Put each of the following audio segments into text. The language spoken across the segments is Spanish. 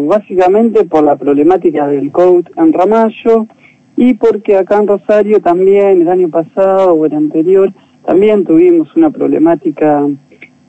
básicamente por la problemática del COUT en Ramallo y porque acá en Rosario también el año pasado o el anterior también tuvimos una problemática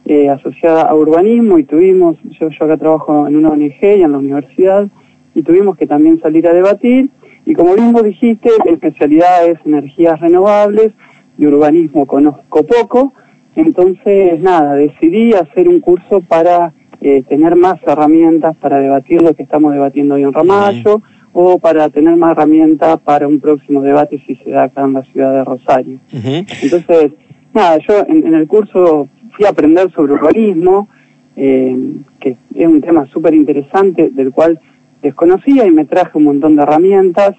eh, asociada a urbanismo y tuvimos, yo, yo acá trabajo en una ONG y en la universidad y tuvimos que también salir a debatir y como mismo dijiste, mi especialidad es energías renovables y urbanismo conozco poco, entonces nada, decidí hacer un curso para eh, tener más herramientas para debatir lo que estamos debatiendo hoy en Ramallo o para tener más herramientas para un próximo debate si se da acá en la ciudad de Rosario. Entonces, nada, yo en, el curso fui a aprender sobre urbanismo, eh, que es un tema súper interesante del cual desconocía y me traje un montón de herramientas.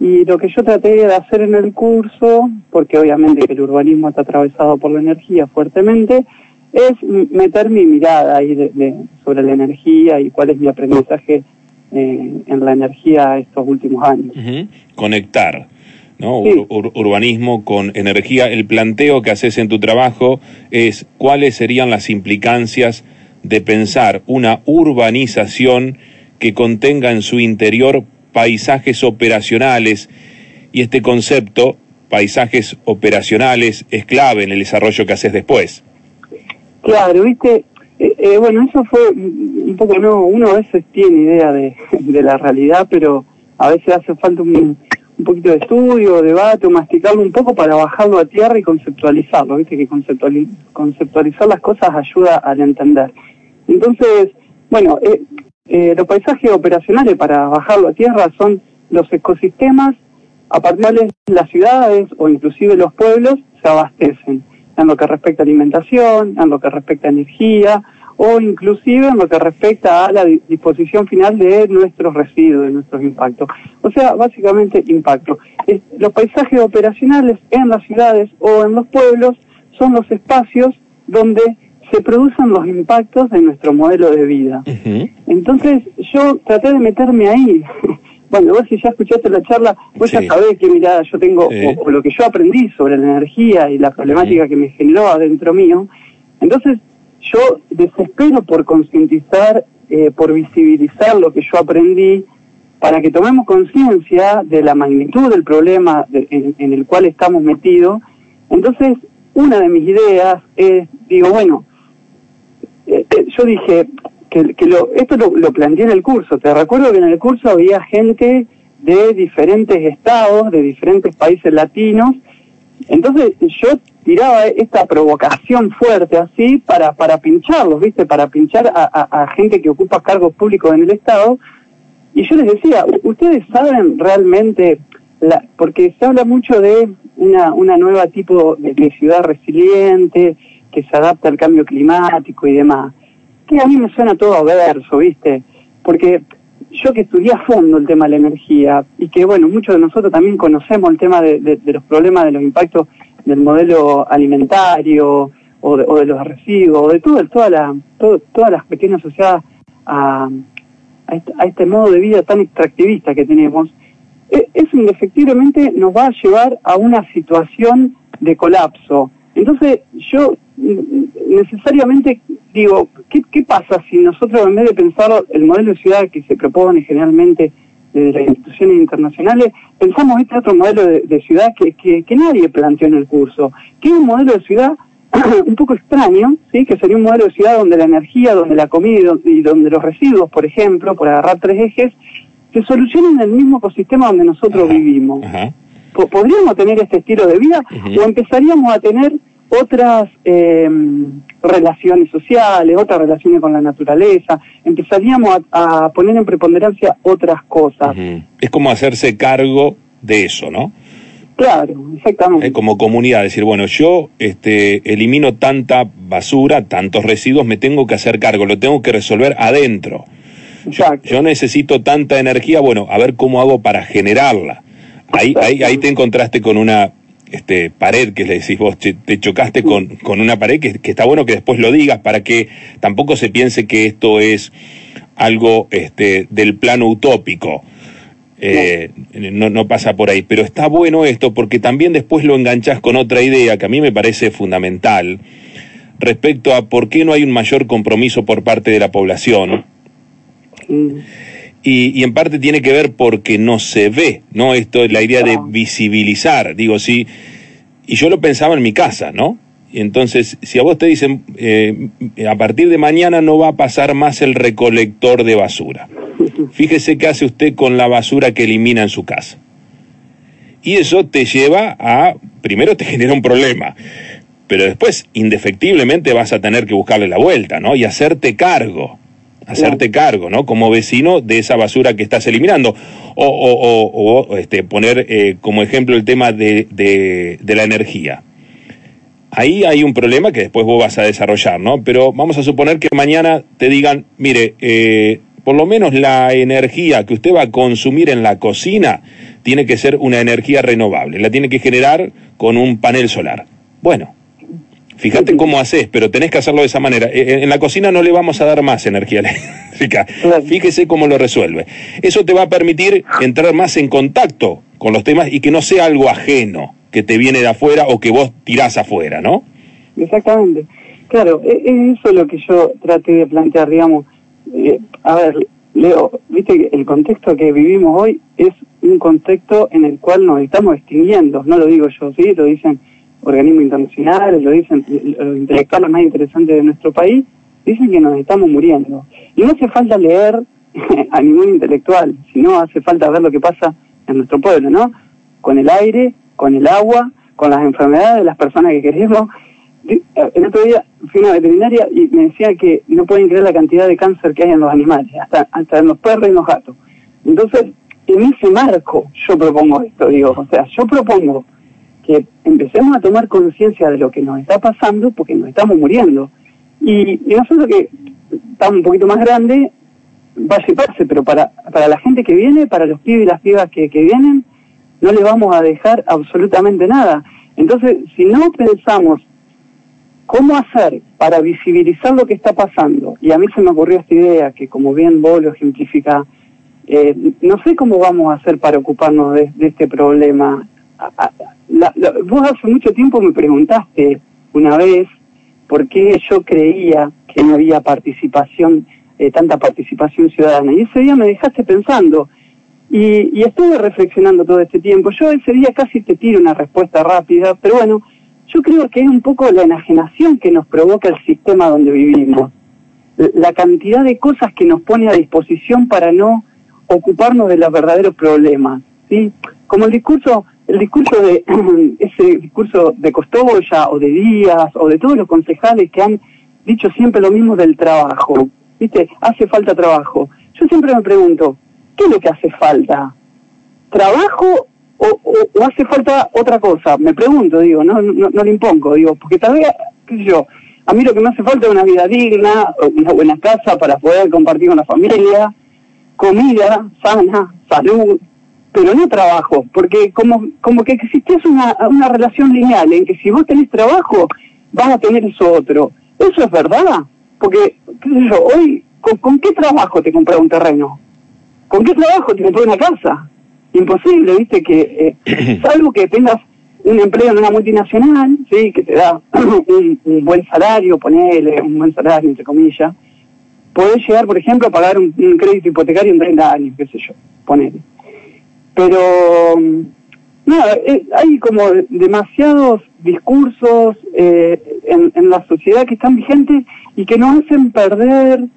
Y lo que yo traté de hacer en el curso, porque obviamente que el urbanismo está atravesado por la energía fuertemente, es meter mi mirada ahí de, sobre la energía y cuál es mi aprendizaje eh, en la energía estos últimos años. Conectar. ¿no? urbanismo con energía. El planteo que haces en tu trabajo es cuáles serían las implicancias de pensar una urbanización que contenga en su interior paisajes operacionales y este concepto, paisajes operacionales, es clave en el desarrollo que haces después. Claro, viste, eh, eh, bueno, eso fue un poco, no, uno a veces tiene idea de, la realidad, pero a veces hace falta un, poquito de estudio, debate, o masticarlo un poco para bajarlo a tierra y conceptualizarlo, viste que conceptualizar las cosas ayuda al entender. Entonces, bueno, eh, los paisajes operacionales para bajarlo a tierra son los ecosistemas a partir de las ciudades o inclusive los pueblos se abastecen en lo que respecta a alimentación, en lo que respecta a energía o inclusive en lo que respecta a la disposición final de nuestros residuos, de nuestros impactos. O sea, básicamente impacto. los paisajes operacionales en las ciudades o en los pueblos son los espacios donde se producen los impactos de nuestro modelo de vida. Entonces yo traté de meterme ahí. Bueno, vos si ya escuchaste la charla, vos ya sabés qué mirada yo tengo, o, lo que yo aprendí sobre la energía y la problemática que me generó adentro mío. Entonces, yo desespero por concientizar, eh, por visibilizar lo que yo aprendí, para que tomemos conciencia de la magnitud del problema en, en, el cual estamos metidos. Entonces, una de mis ideas es, digo, bueno, eh, eh, yo dije, que, lo, esto lo, planteé en el curso. Te recuerdo que en el curso había gente de diferentes estados, de diferentes países latinos. Entonces yo tiraba esta provocación fuerte así para, para pincharlos, ¿viste? Para pinchar a, gente que ocupa cargos públicos en el Estado. Y yo les decía, ustedes saben realmente, la, porque se habla mucho de una, una nueva tipo de ciudad resiliente, que se adapta al cambio climático y demás que a mí me suena todo a verso, ¿viste? Porque yo que estudié a fondo el tema de la energía y que, bueno, muchos de nosotros también conocemos el tema de, los problemas de los impactos del modelo alimentario o de, los residuos, o de todo, toda la, todas las cuestiones asociadas a, este, a, este, modo de vida tan extractivista que tenemos, e, eso indefectiblemente nos va a llevar a una situación de colapso. Entonces yo necesariamente digo, ¿qué, pasa si nosotros en vez de pensar el modelo de ciudad que se propone generalmente desde las instituciones internacionales, pensamos este otro modelo de, ciudad que, que, nadie planteó en el curso, que es un modelo de ciudad un poco extraño, ¿sí? que sería un modelo de ciudad donde la energía, donde la comida y donde los residuos, por ejemplo, por agarrar tres ejes, se solucionen en el mismo ecosistema donde nosotros vivimos. ¿Podríamos tener este estilo de vida o empezaríamos a tener otras eh, relaciones sociales, otras relaciones con la naturaleza, empezaríamos a, poner en preponderancia otras cosas. Es como hacerse cargo de eso, ¿no? Claro, exactamente. Es como comunidad, decir, bueno, yo este, elimino tanta basura, tantos residuos, me tengo que hacer cargo, lo tengo que resolver adentro. Yo, yo, necesito tanta energía, bueno, a ver cómo hago para generarla. Ahí, ahí, ahí te encontraste con una este, pared que le decís vos, te, chocaste con, con, una pared que, está bueno que después lo digas para que tampoco se piense que esto es algo este, del plano utópico. Eh, no. no, pasa por ahí, pero está bueno esto porque también después lo enganchas con otra idea que a mí me parece fundamental respecto a por qué no hay un mayor compromiso por parte de la población Y, en parte tiene que ver porque no se ve, ¿no? Esto es la idea de visibilizar. Digo, sí. Y yo lo pensaba en mi casa, ¿no? Entonces, si a vos te dicen, eh, a partir de mañana no va a pasar más el recolector de basura. Fíjese qué hace usted con la basura que elimina en su casa. Y eso te lleva a, primero te genera un problema, pero después indefectiblemente vas a tener que buscarle la vuelta, ¿no? Y hacerte cargo, hacerte cargo, ¿no? Como vecino de esa basura que estás eliminando. O, o, o, este, poner eh, como ejemplo el tema de, de, de la energía. Ahí hay un problema que después vos vas a desarrollar, ¿no? Pero vamos a suponer que mañana te digan, mire, eh, por lo menos la energía que usted va a consumir en la cocina tiene que ser una energía renovable, la tiene que generar con un panel solar. Bueno, fíjate cómo haces, pero tenés que hacerlo de esa manera. Eh, eh, en la cocina no le vamos a dar más energía eléctrica. Fíjese cómo lo resuelve. Eso te va a permitir entrar más en contacto con los temas y que no sea algo ajeno que te viene de afuera o que vos tirás afuera, ¿no? Exactamente. Claro, e-, es eso lo que yo traté de plantear, digamos. Eh, a ver, Leo, viste que el contexto que vivimos hoy es un contexto en el cual nos estamos extinguiendo, no lo digo yo, sí, lo dicen organismos internacionales, lo dicen los intelectuales más interesantes de nuestro país, dicen que nos estamos muriendo. Y no hace falta leer a ningún intelectual, sino hace falta ver lo que pasa en nuestro pueblo, ¿no? Con el aire, con el agua, con las enfermedades de las personas que queremos, eh, el otro día fui a una veterinaria y me decía que no pueden creer la cantidad de cáncer que hay en los animales, hasta, hasta en los perros y los gatos. Entonces, en ese marco yo propongo esto, digo, o sea, yo propongo que empecemos a tomar conciencia de lo que nos está pasando porque nos estamos muriendo. Y, nosotros que estamos un poquito más grandes, va a separarse, pero para, para la gente que viene, para los pibes y las pibas que, que vienen, no le vamos a dejar absolutamente nada. Entonces, si no pensamos ¿Cómo hacer para visibilizar lo que está pasando? Y a mí se me ocurrió esta idea, que como bien vos lo ejemplifica, eh, no sé cómo vamos a hacer para ocuparnos de, este problema. Vos hace mucho tiempo me preguntaste una vez por qué yo creía que no había participación, eh, tanta participación ciudadana. Y ese día me dejaste pensando. Y, y estuve reflexionando todo este tiempo. Yo ese día casi te tiro una respuesta rápida, pero bueno, yo creo que es un poco la enajenación que nos provoca el sistema donde vivimos. La cantidad de cosas que nos pone a disposición para no ocuparnos de los verdaderos problemas. ¿sí? Como el discurso, el discurso de ese discurso de Costoya o de Díaz o de todos los concejales que han dicho siempre lo mismo del trabajo. ¿Viste? Hace falta trabajo. Yo siempre me pregunto, ¿qué es lo que hace falta? ¿Trabajo o, hace falta otra cosa, me pregunto, digo, no, no, no le impongo, digo, porque tal vez, qué sé yo, a mí lo que me hace falta es una vida digna, una buena casa para poder compartir con la familia, comida sana, salud, pero no trabajo, porque como, como que existiese una, una relación lineal en que si vos tenés trabajo, vas a tener eso otro. Eso es verdad, porque, qué sé yo, hoy, ¿con, con qué trabajo te compras un terreno? ¿Con qué trabajo te compras una casa? imposible, viste, que eh, salvo que tengas un empleo en una multinacional, sí, que te da un, buen salario, ponele un buen salario, entre comillas, podés llegar, por ejemplo, a pagar un, crédito hipotecario en 30 años, qué sé yo, ponele. Pero, nada, eh, hay como demasiados discursos eh, en, en la sociedad que están vigentes y que nos hacen perder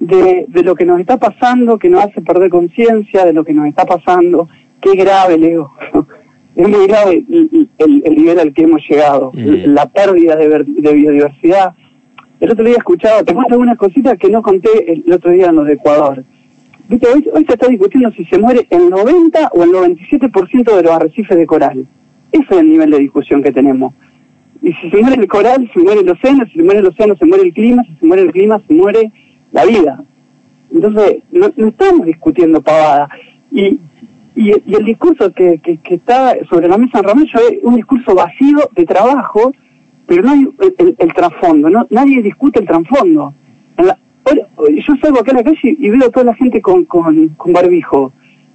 de, de lo que nos está pasando, que nos hace perder conciencia de lo que nos está pasando, qué grave, Leo. Es muy grave el, nivel al que hemos llegado, mm. la pérdida de, biodiversidad. El otro día escuchaba, te cuento algunas cositas que no conté el, otro día en los de Ecuador. Viste, hoy, se está discutiendo si se muere el 90 o el 97% de los arrecifes de coral. Ese es el nivel de discusión que tenemos. Y si se muere el coral, se muere el océano, si se muere el océano, se muere el clima, si se muere el clima, se muere la vida. Entonces, no, no estamos discutiendo pavada. Y y, el discurso que, está sobre la mesa en Ramallo es un discurso vacío de trabajo, pero no hay el, trasfondo, ¿no? nadie discute el trasfondo. Yo salgo acá a la calle y veo a toda la gente con, con, con barbijo.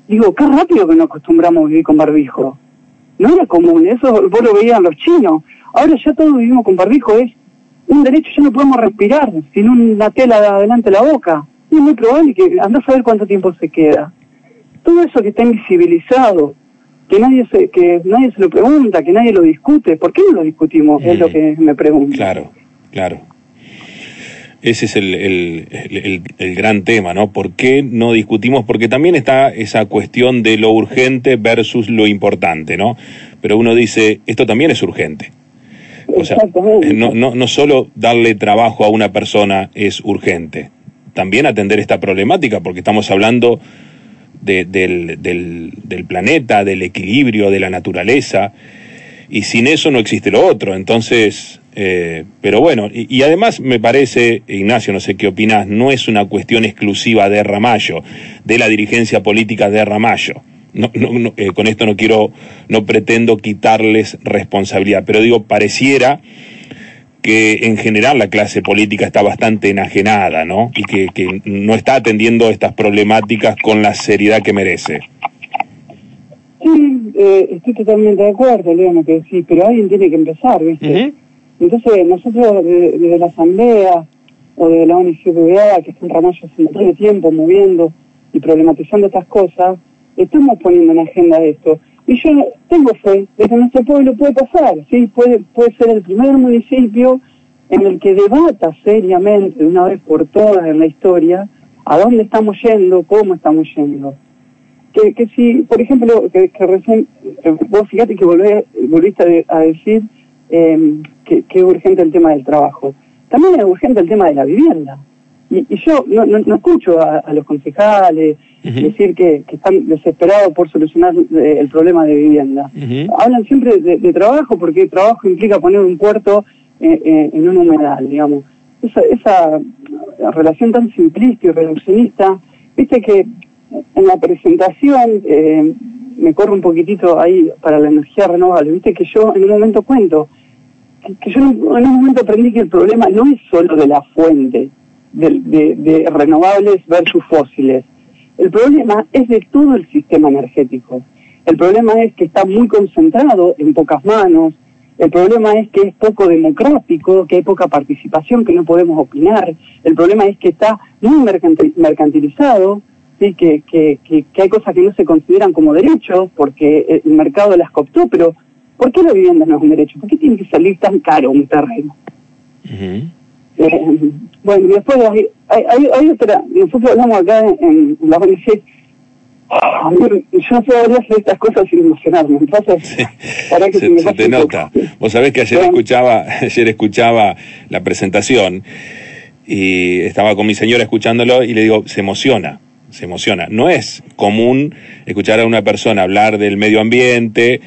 Digo, qué rápido que nos acostumbramos a vivir con barbijo. No era común, eso vos lo veían los chinos. Ahora ya todos vivimos con barbijo, es un derecho, ya no podemos respirar sin una tela adelante de la boca. es muy probable que anda a saber cuánto tiempo se queda. Todo eso que está invisibilizado, que nadie se, que nadie se lo pregunta, que nadie lo discute, ¿por qué no lo discutimos? Es lo mm. que me pregunto. Claro, claro. Ese es el, el, el, gran tema, ¿no? ¿Por qué no discutimos? Porque también está esa cuestión de lo urgente versus lo importante, ¿no? Pero uno dice, esto también es urgente. O sea, no, no, no solo darle trabajo a una persona es urgente, también atender esta problemática, porque estamos hablando de, del, del, del planeta, del equilibrio, de la naturaleza, y sin eso no existe lo otro. Entonces, eh, pero bueno, y, además me parece, Ignacio, no sé qué opinas, no es una cuestión exclusiva de Ramallo, de la dirigencia política de Ramallo. No, no, eh, con esto no quiero, no pretendo quitarles responsabilidad, pero digo, pareciera que en general la clase política está bastante enajenada, ¿no? Y que no está atendiendo estas problemáticas con la seriedad que merece. Sí, eh, estoy totalmente de acuerdo, León, que sí, pero alguien tiene que empezar, ¿viste? Entonces, nosotros desde, la Asamblea o de la ONGBA, que están Ramallo hace de tiempo moviendo y problematizando estas cosas, estamos poniendo en agenda esto. Y yo tengo fe de que nuestro pueblo puede pasar, ¿sí? Puede, puede ser el primer municipio en el que debata seriamente, de una vez por todas en la historia, a dónde estamos yendo, cómo estamos yendo. Que, que si, por ejemplo, que, recién, vos fíjate que volviste a, decir eh, que, es urgente el tema del trabajo. También es urgente el tema de la vivienda. Y, yo no, no, escucho a, los concejales decir que, están desesperados por solucionar eh, el problema de vivienda. Hablan siempre de, trabajo porque trabajo implica poner un puerto eh, eh, en un humedal, digamos. Esa, esa relación tan simplista y reduccionista, viste que en la presentación me corro un poquitito ahí para la energía renovable, viste que yo en un momento cuento que yo en un momento aprendí que el problema no es solo de la fuente, de, renovables versus fósiles. El problema es de todo el sistema energético. El problema es que está muy concentrado en pocas manos. El problema es que es poco democrático, que hay poca participación, que no podemos opinar. El problema es que está muy mercantilizado, ¿sí? que, que, que, que hay cosas que no se consideran como derechos porque el mercado las cooptó, pero ¿Por qué la vivienda no es un derecho? ¿Por qué tiene que salir tan caro un terreno? Eh, bueno, y después hay, hay, hay, otra, nosotros hablamos acá en, la ONG, yo no puedo hablar de estas cosas sin emocionarme. Entonces, para que se, se, te nota. Vos sabés que ayer escuchaba, ayer escuchaba la presentación y estaba con mi señora escuchándolo y le digo, se emociona, se emociona. No es común escuchar a una persona hablar del medio ambiente,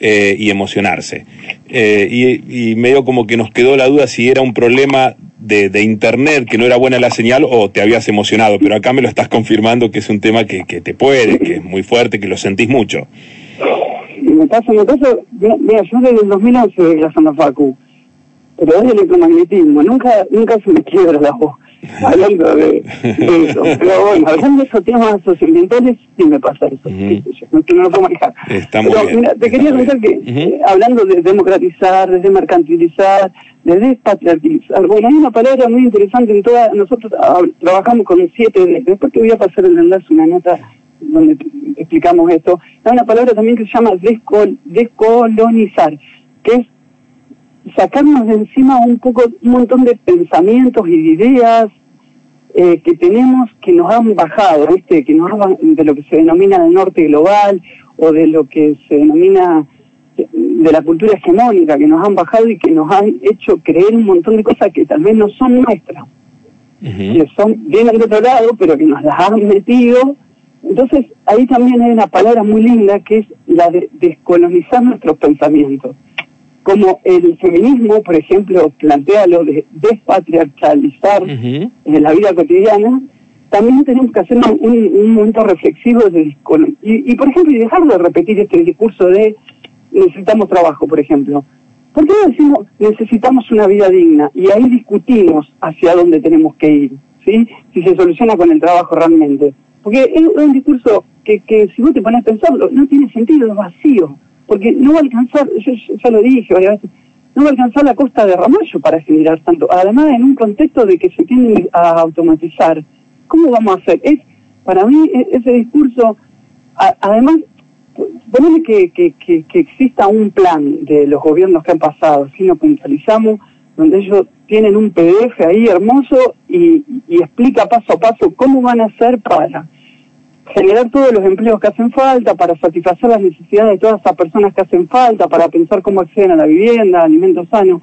eh, y emocionarse. Eh, y, y, medio como que nos quedó la duda si era un problema de, de, internet, que no era buena la señal, o te habías emocionado, pero acá me lo estás confirmando que es un tema que, que te puede, que es muy fuerte, que lo sentís mucho. Me pasa, me pasa, mira, yo desde el 2011 de la Santa Facu, pero es electromagnetismo, nunca, nunca se me quiebra la voz hablando de, eso. Pero bueno, hablando de esos temas socioambientales, sí me pasa eso. que no lo puedo manejar. Está muy Pero, mira, te quería contar que, eh, hablando de democratizar, de demercantilizar, de despatriarcalizar, bueno, hay una palabra muy interesante en toda, nosotros ah, trabajamos con el 7D, después te voy a pasar el enlace, una nota donde explicamos esto, hay una palabra también que se llama descol, descolonizar, que es sacarnos de encima un poco, un montón de pensamientos y ideas eh, que tenemos que nos han bajado, ¿viste? que nos de lo que se denomina el norte global o de lo que se denomina de la cultura hegemónica, que nos han bajado y que nos han hecho creer un montón de cosas que tal vez no son nuestras, que son, vienen de otro lado, pero que nos las han metido. Entonces, ahí también hay una palabra muy linda que es la de descolonizar nuestros pensamientos como el feminismo, por ejemplo, plantea lo de despatriarcalizar en la vida cotidiana, también tenemos que hacer un, momento reflexivo de, y, y, por ejemplo, y dejar de repetir este discurso de necesitamos trabajo, por ejemplo. ¿Por qué no decimos necesitamos una vida digna? Y ahí discutimos hacia dónde tenemos que ir, ¿sí? Si se soluciona con el trabajo realmente. Porque es un discurso que, que si vos te pones a pensarlo, no tiene sentido, es vacío porque no va a alcanzar, yo ya lo dije varias veces, no va a alcanzar la costa de Ramallo para generar tanto. Además, en un contexto de que se tiende a automatizar, ¿cómo vamos a hacer? Es, para mí, e, ese discurso, además, ponele que, que, que, exista un plan de los gobiernos que han pasado, si nos puntualizamos, donde ellos tienen un PDF ahí hermoso y, y explica paso a paso cómo van a hacer para generar todos los empleos que hacen falta, para satisfacer las necesidades de todas esas personas que hacen falta, para pensar cómo acceden a la vivienda, alimentos sanos.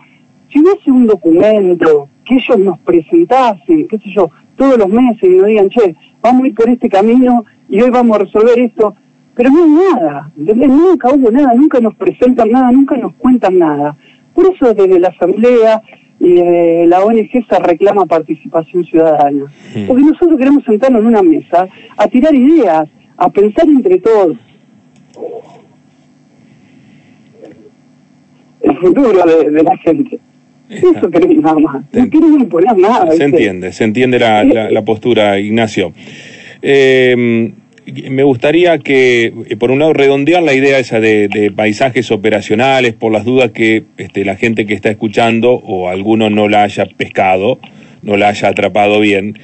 Si hubiese un documento que ellos nos presentasen, qué sé yo, todos los meses y nos digan, che, vamos a ir por este camino y hoy vamos a resolver esto, pero no hay nada, nunca hubo nada, nunca nos presentan nada, nunca nos cuentan nada. Por eso desde la Asamblea y desde la ONG se reclama participación ciudadana. Porque nosotros queremos sentarnos en una mesa a tirar ideas, a pensar entre todos. El futuro de, la gente. Eso queremos nada más. No queremos imponer nada. Se entiende, se entiende la, la postura, Ignacio. Eh, me gustaría que, eh, por un lado, redondear la idea esa de, paisajes operacionales, por las dudas que este, la gente que está escuchando o alguno no la haya pescado, no la haya atrapado bien.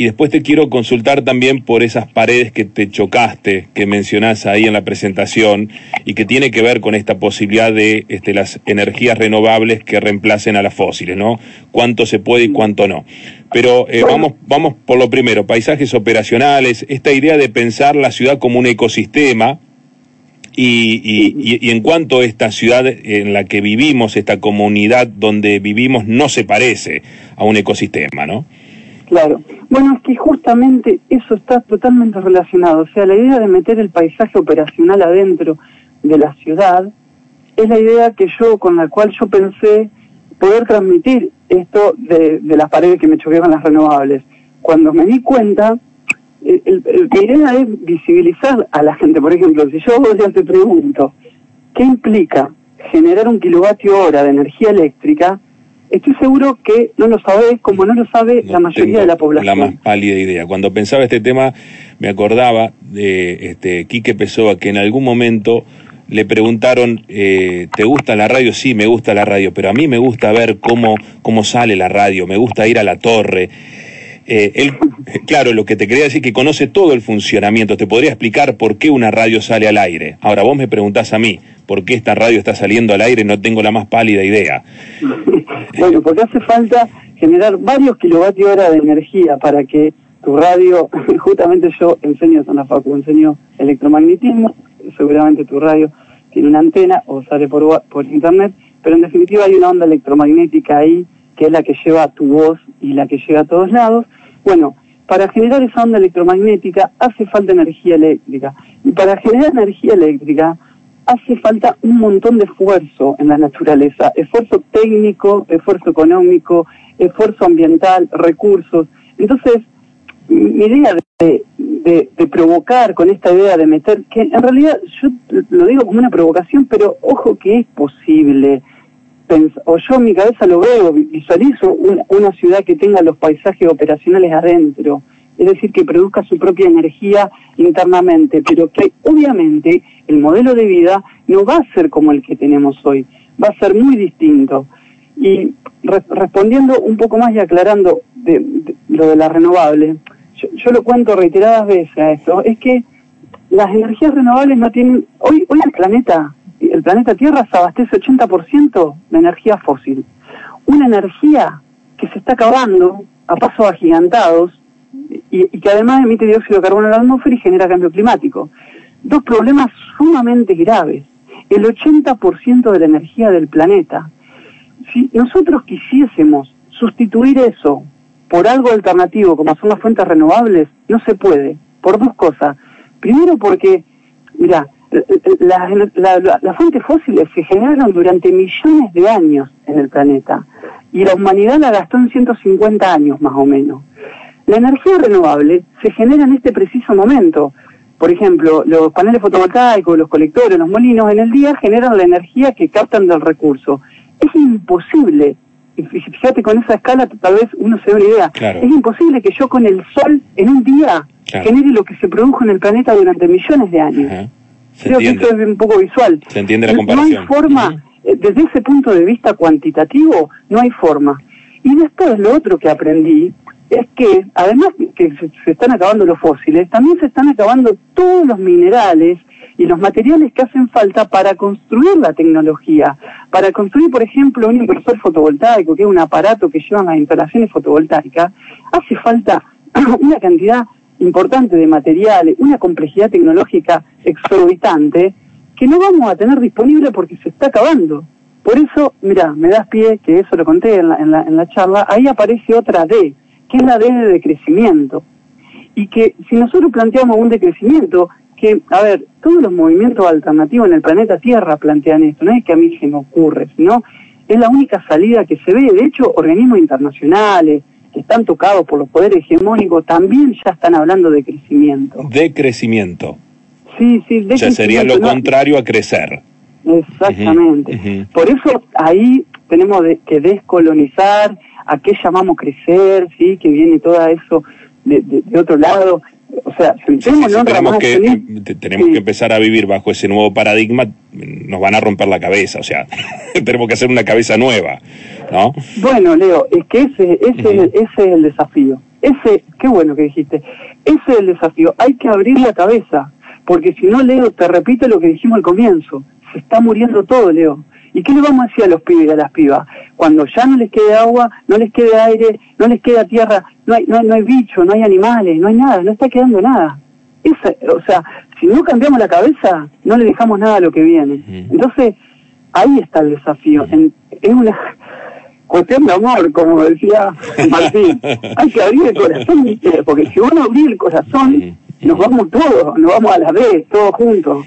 Y después te quiero consultar también por esas paredes que te chocaste, que mencionás ahí en la presentación, y que tiene que ver con esta posibilidad de este, las energías renovables que reemplacen a las fósiles, ¿no? Cuánto se puede y cuánto no. Pero eh, vamos, vamos por lo primero, paisajes operacionales, esta idea de pensar la ciudad como un ecosistema, y, y, y, en cuanto a esta ciudad en la que vivimos, esta comunidad donde vivimos, no se parece a un ecosistema, ¿no? Claro. Bueno, es que justamente eso está totalmente relacionado. O sea, la idea de meter el paisaje operacional adentro de la ciudad es la idea que yo, con la cual yo pensé poder transmitir esto de, de las paredes que me choqueaban las renovables. Cuando me di cuenta, el, mi idea es visibilizar a la gente. Por ejemplo, si yo ya te pregunto, ¿qué implica generar un kilovatio hora de energía eléctrica? Estoy seguro que no lo sabés como no lo sabe la mayoría de la población. La más pálida idea. Cuando pensaba este tema, me acordaba de este Quique Pessoa, que en algún momento le preguntaron, eh, ¿te gusta la radio? Sí, me gusta la radio, pero a mí me gusta ver cómo, cómo sale la radio, me gusta ir a la torre. Eh, él, claro, lo que te quería decir que conoce todo el funcionamiento, te podría explicar por qué una radio sale al aire. Ahora vos me preguntás a mí, ¿por qué esta radio está saliendo al aire? No tengo la más pálida idea. bueno, porque hace falta generar varios kilovatios hora de energía para que tu radio, justamente yo enseño en la facu, enseño electromagnetismo, seguramente tu radio tiene una antena o sale por, por internet, pero en definitiva hay una onda electromagnética ahí que es la que lleva tu voz y la que llega a todos lados. Bueno, para generar esa onda electromagnética hace falta energía eléctrica. Y para generar energía eléctrica hace falta un montón de esfuerzo en la naturaleza, esfuerzo técnico, esfuerzo económico, esfuerzo ambiental, recursos. Entonces, mi idea de, provocar con esta idea de meter, que en realidad yo lo digo como una provocación, pero ojo que es posible, o yo en mi cabeza lo veo, visualizo una ciudad que tenga los paisajes operacionales adentro, es decir, que produzca su propia energía internamente, pero que obviamente el modelo de vida no va a ser como el que tenemos hoy, va a ser muy distinto. Y respondiendo un poco más y aclarando de, lo de la renovable, yo, yo, lo cuento reiteradas veces a esto, es que las energías renovables no tienen, hoy, hoy el planeta, el planeta Tierra se abastece 80% de energía fósil. Una energía que se está acabando a pasos agigantados y, que además emite dióxido de carbono en la atmósfera y genera cambio climático. Dos problemas sumamente graves. El 80% de la energía del planeta. Si nosotros quisiésemos sustituir eso por algo alternativo, como son las fuentes renovables, no se puede, por dos cosas. Primero porque, mira, las fuentes fósiles se generaron durante millones de años en el planeta y la humanidad la gastó en 150 años más o menos. La energía renovable se genera en este preciso momento. Por ejemplo, los paneles fotovoltaicos, los colectores, los molinos en el día generan la energía que captan del recurso. Es imposible, fíjate con esa escala tal vez uno se dé una idea, es imposible que yo con el sol en un día genere lo que se produjo en el planeta durante millones de años. Creo que eso es un poco visual. Se entiende la comparación. No hay forma, eh, desde ese punto de vista cuantitativo, no hay forma. Y después lo otro que aprendí es que además que se, están acabando los fósiles, también se están acabando todos los minerales y los materiales que hacen falta para construir la tecnología, para construir, por ejemplo, un inversor fotovoltaico, que es un aparato que llevan las instalaciones fotovoltaicas, hace falta una cantidad importante de materiales, una complejidad tecnológica exorbitante que no vamos a tener disponible porque se está acabando. Por eso, mira, me das pie, que eso lo conté en la, en la, en la charla, ahí aparece otra D, que es la D de decrecimiento. Y que si nosotros planteamos un decrecimiento, que, a ver, todos los movimientos alternativos en el planeta Tierra plantean esto, no es que a mí se me ocurre, sino es la única salida que se ve. De hecho, organismos internacionales que están tocados por los poderes hegemónicos también ya están hablando de crecimiento. De crecimiento. Sí, sí, de sea, sería lo contrario a crecer. Exactamente. Por eso ahí tenemos que descolonizar a qué llamamos crecer, sí, que viene todo eso de, de, otro lado. O sea, si tenemos que, tenemos que empezar a vivir bajo ese nuevo paradigma, nos van a romper la cabeza, o sea, tenemos que hacer una cabeza nueva, ¿no? Bueno, Leo, es que ese, ese, ese es el desafío. Ese, qué bueno que dijiste, ese es el desafío. Hay que abrir la cabeza, porque si no, Leo, te repito lo que dijimos al comienzo se está muriendo todo, Leo. ¿Y qué le vamos a decir a los pibes y a las pibas? Cuando ya no les quede agua, no les quede aire, no les queda tierra, no hay, no, no hay bicho, no hay animales, no hay nada, no está quedando nada. Esa, o sea, si no cambiamos la cabeza, no le dejamos nada a lo que viene. Entonces, ahí está el desafío. es una cuestión de amor, como decía Martín. hay que abrir el corazón, porque si uno abre el corazón, nos vamos todos, nos vamos a la vez, todos juntos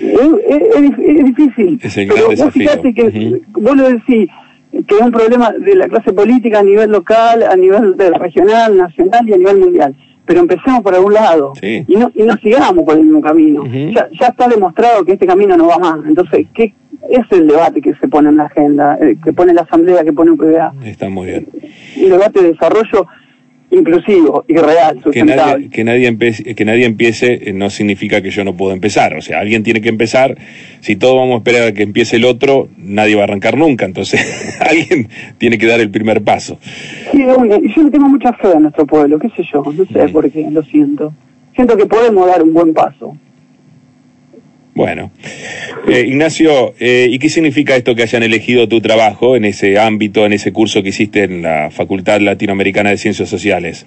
es, difícil. pero vos fíjate que vos lo decís, que es un problema de la clase política a nivel local, a nivel de regional, nacional y a nivel mundial. Pero empecemos por algún lado y, no, y no sigamos por el mismo camino. ya, ya está demostrado que este camino no va más. Entonces, ¿qué es el debate que se pone en la agenda, eh, que pone la Asamblea, que pone un PBA? Está muy bien. El debate de desarrollo inclusivo y real, que nadie, que nadie, empiece, que nadie empiece eh, no significa que yo no puedo empezar. O sea, alguien tiene que empezar. Si todos vamos a esperar a que empiece el otro, nadie va a arrancar nunca. Entonces, alguien tiene que dar el primer paso. Sí, y yo le tengo mucha fe a nuestro pueblo, qué sé yo, no sé por qué, lo siento. Siento que podemos dar un buen paso. Bueno, eh, Ignacio, eh, ¿y qué significa esto que hayan elegido tu trabajo en ese ámbito, en ese curso que hiciste en la Facultad Latinoamericana de Ciencias Sociales?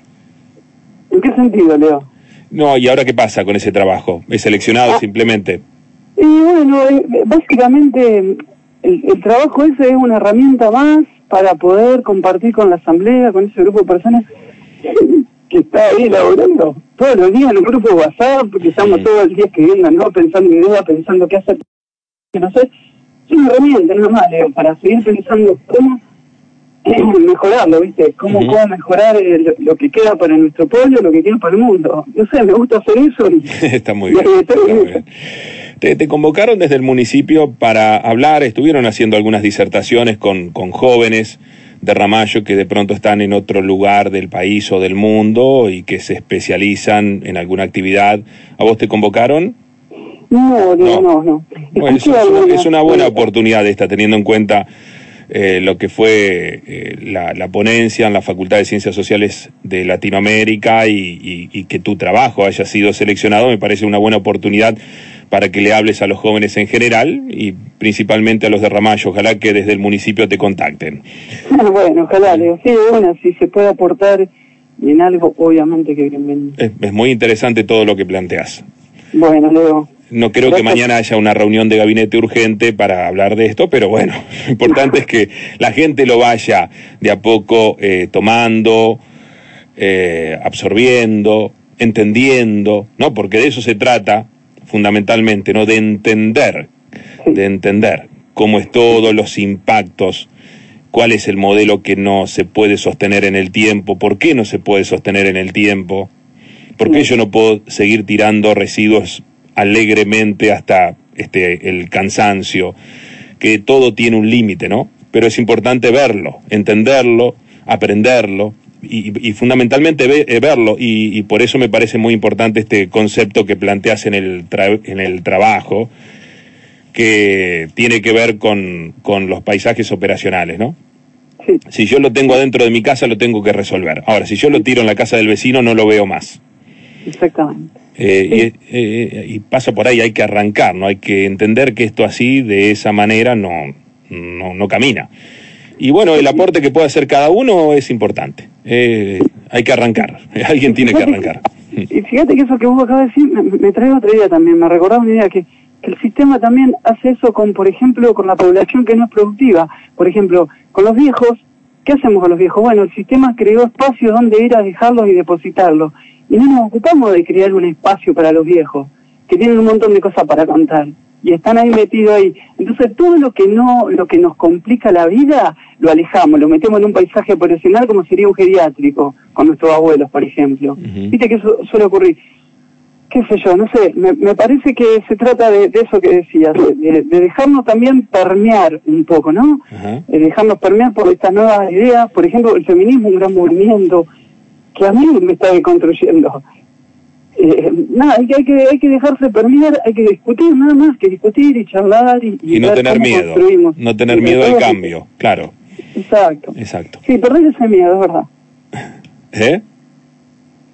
¿En qué sentido, Leo? No, ¿y ahora qué pasa con ese trabajo? ¿Es seleccionado ah. simplemente? Y bueno, eh, básicamente el, trabajo ese es una herramienta más para poder compartir con la asamblea, con ese grupo de personas que está ahí elaborando todos los días en un grupo de WhatsApp, porque estamos todos el día escribiendo, ¿no? Pensando en ideas, pensando qué hacer. Que no sé, es una herramienta nada más, Leo, para seguir pensando cómo mejorarlo, ¿viste? Cómo, cómo mejorar eh, lo, que queda para nuestro pueblo, lo que queda para el mundo. No sé, me gusta hacer eso. está muy bien. Te, te, convocaron desde el municipio para hablar, estuvieron haciendo algunas disertaciones con, con jóvenes de Ramallo que de pronto están en otro lugar del país o del mundo y que se especializan en alguna actividad. ¿A vos te convocaron? No, no, no. no, es, una, buena oportunidad esta, teniendo en cuenta eh, lo que fue eh, la, ponencia en la Facultad de Ciencias Sociales de Latinoamérica y, y que tu trabajo haya sido seleccionado, me parece una buena oportunidad para que le hables a los jóvenes en general y principalmente a los de Ramallo. Ojalá que desde el municipio te contacten. Bueno, ojalá, Leo. Sí, bueno, si se puede aportar en algo, obviamente que bienvenido. Es, muy interesante todo lo que planteas. Bueno, Leo. No creo que mañana haya una reunión de gabinete urgente para hablar de esto, pero bueno, lo importante es que la gente lo vaya de a poco eh, tomando, eh, absorbiendo, entendiendo, ¿no? Porque de eso se trata fundamentalmente, ¿no? De entender, de entender cómo es todo, los impactos, cuál es el modelo que no se puede sostener en el tiempo, por qué no se puede sostener en el tiempo, por qué yo no puedo seguir tirando residuos alegremente hasta este el cansancio, que todo tiene un límite, ¿no? Pero es importante verlo, entenderlo, aprenderlo, y, fundamentalmente eh, verlo y, por eso me parece muy importante este concepto que planteas en el, en el trabajo que tiene que ver con, con los paisajes operacionales, ¿no? Sí, Si yo lo tengo adentro de mi casa, lo tengo que resolver. Ahora, si yo lo tiro en la casa del vecino, no lo veo más. Exactamente. Eh, eh, y, pasa por ahí, hay que arrancar, ¿no? Hay que entender que esto así, de esa manera, no, no, no camina. Y bueno, el aporte que puede hacer cada uno es importante. Eh, hay que arrancar, alguien tiene que arrancar. Y fíjate que eso que vos acabas de decir me, me trae otra idea también, me recordaba una idea que, el sistema también hace eso con, por ejemplo, con la población que no es productiva. Por ejemplo, con los viejos, ¿qué hacemos con los viejos? Bueno, el sistema creó espacios donde ir a dejarlos y depositarlos y no nos ocupamos de crear un espacio para los viejos, que tienen un montón de cosas para contar y están ahí metidos ahí. Entonces todo lo que no, lo que nos complica la vida, lo alejamos, lo metemos en un paisaje operacional como sería un geriátrico, con nuestros abuelos, por ejemplo. Viste que eso suele ocurrir. Qué sé yo, no sé, me, parece que se trata de, eso que decías, de, dejarnos también permear un poco, ¿no? De dejarnos permear por estas nuevas ideas, por ejemplo, el feminismo, un gran movimiento, que a mí me está deconstruyendo. Eh, nada, hay que, hay, que, hay que dejarse permitir, hay que discutir, nada más que discutir y charlar y, y, no tener miedo. No tener miedo al cambio, claro. Exacto. Exacto. Sí, perder ese miedo, es verdad. ¿Eh?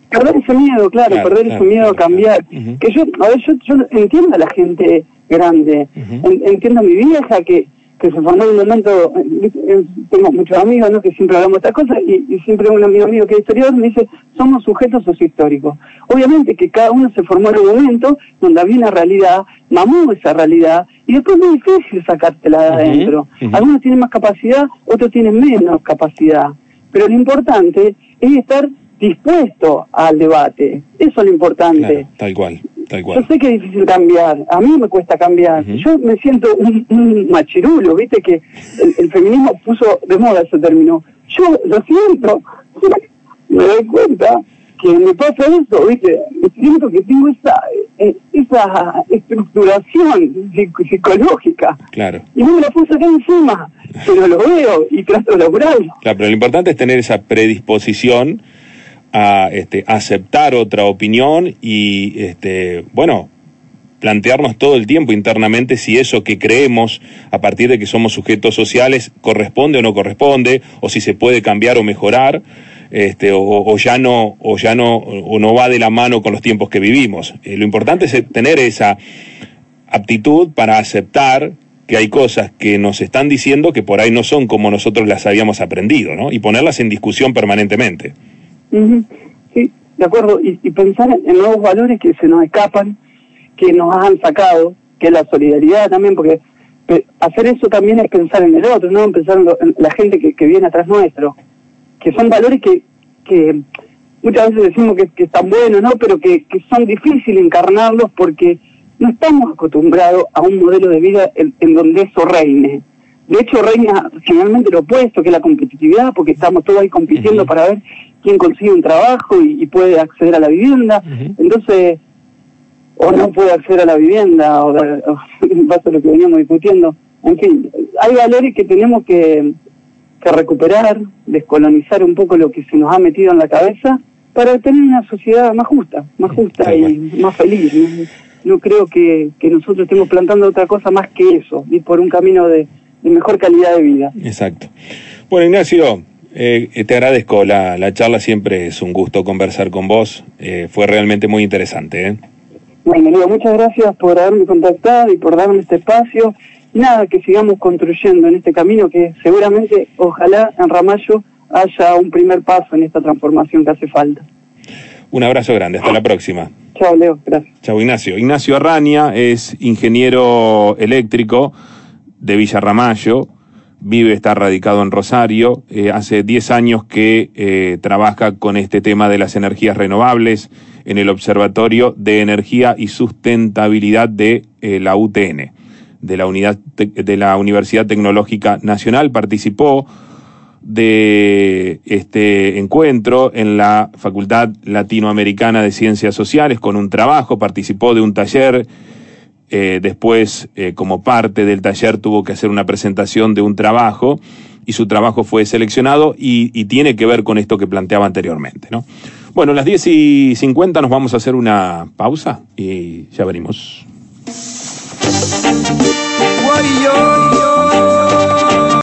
Perder ese miedo, claro, perder ese miedo a cambiar. Que yo, a ver, yo, yo entiendo a la gente grande, entiendo a mi vieja que que se formó en un momento, eh, tengo muchos amigos ¿no? que siempre hablamos de estas cosas y, siempre un amigo mío que es historiador me dice, somos sujetos sociohistóricos. Obviamente que cada uno se formó en un momento donde había una realidad, mamó esa realidad y después es muy difícil sacártela de adentro. Algunos tienen más capacidad, otros tienen menos capacidad. Pero lo importante es estar dispuesto al debate. Eso es lo importante. tal cual. Yo sé que es difícil cambiar, a mí me cuesta cambiar. Yo me siento un, machirulo, viste que el, feminismo puso de moda ese término. Yo lo siento, me doy cuenta que me pasa eso, viste, siento que tengo esa, eh, esa estructuración psicológica. Claro. Y no me la puse acá encima, pero lo veo y trato de lograrlo. Claro, pero lo importante es tener esa predisposición a este, aceptar otra opinión y, este, bueno, plantearnos todo el tiempo internamente si eso que creemos a partir de que somos sujetos sociales corresponde o no corresponde, o si se puede cambiar o mejorar, este, o, ya no, o ya no, o no va de la mano con los tiempos que vivimos. Eh, lo importante es tener esa aptitud para aceptar que hay cosas que nos están diciendo que por ahí no son como nosotros las habíamos aprendido. Y ponerlas en discusión permanentemente. Sí, de acuerdo. Y, pensar en nuevos valores que se nos escapan, que nos han sacado, que es la solidaridad también, porque hacer eso también es pensar en el otro, ¿no? Pensar en, la gente que, viene atrás nuestro, que son valores que, muchas veces decimos que, están buenos, ¿no? Pero que, son difíciles encarnarlos porque no estamos acostumbrados a un modelo de vida en, en donde eso reine. De hecho, reina generalmente lo opuesto, que es la competitividad, porque estamos todos ahí compitiendo para ver quién consigue un trabajo y, puede acceder a la vivienda. Entonces, o no puede acceder a la vivienda, o, o lo que veníamos discutiendo. En fin, hay valores que tenemos que, que recuperar, descolonizar un poco lo que se nos ha metido en la cabeza para tener una sociedad más justa, más justa y más feliz. No, creo que, que nosotros estemos plantando otra cosa más que eso, y por un camino de, de mejor calidad de vida. Exacto. Bueno, Ignacio, eh, te agradezco la, la, charla, siempre es un gusto conversar con vos, eh, fue realmente muy interesante. ¿eh? Bueno, Leo, muchas gracias por haberme contactado y por darme este espacio. Nada, que sigamos construyendo en este camino que seguramente, ojalá en Ramallo haya un primer paso en esta transformación que hace falta. Un abrazo grande, hasta la próxima. Chao, Leo, gracias. Chao, Ignacio. Ignacio Arraña es ingeniero eléctrico de Villa Ramallo, vive, está radicado en Rosario, eh, hace 10 años que eh, trabaja con este tema de las energías renovables en el Observatorio de Energía y Sustentabilidad de eh, la UTN, de la, unidad de la Universidad Tecnológica Nacional. Participó de este encuentro en la Facultad Latinoamericana de Ciencias Sociales con un trabajo, participó de un taller eh, después, eh, como parte del taller, tuvo que hacer una presentación de un trabajo y su trabajo fue seleccionado y, tiene que ver con esto que planteaba anteriormente. ¿no? Bueno, a las 10 y 50 nos vamos a hacer una pausa y ya venimos.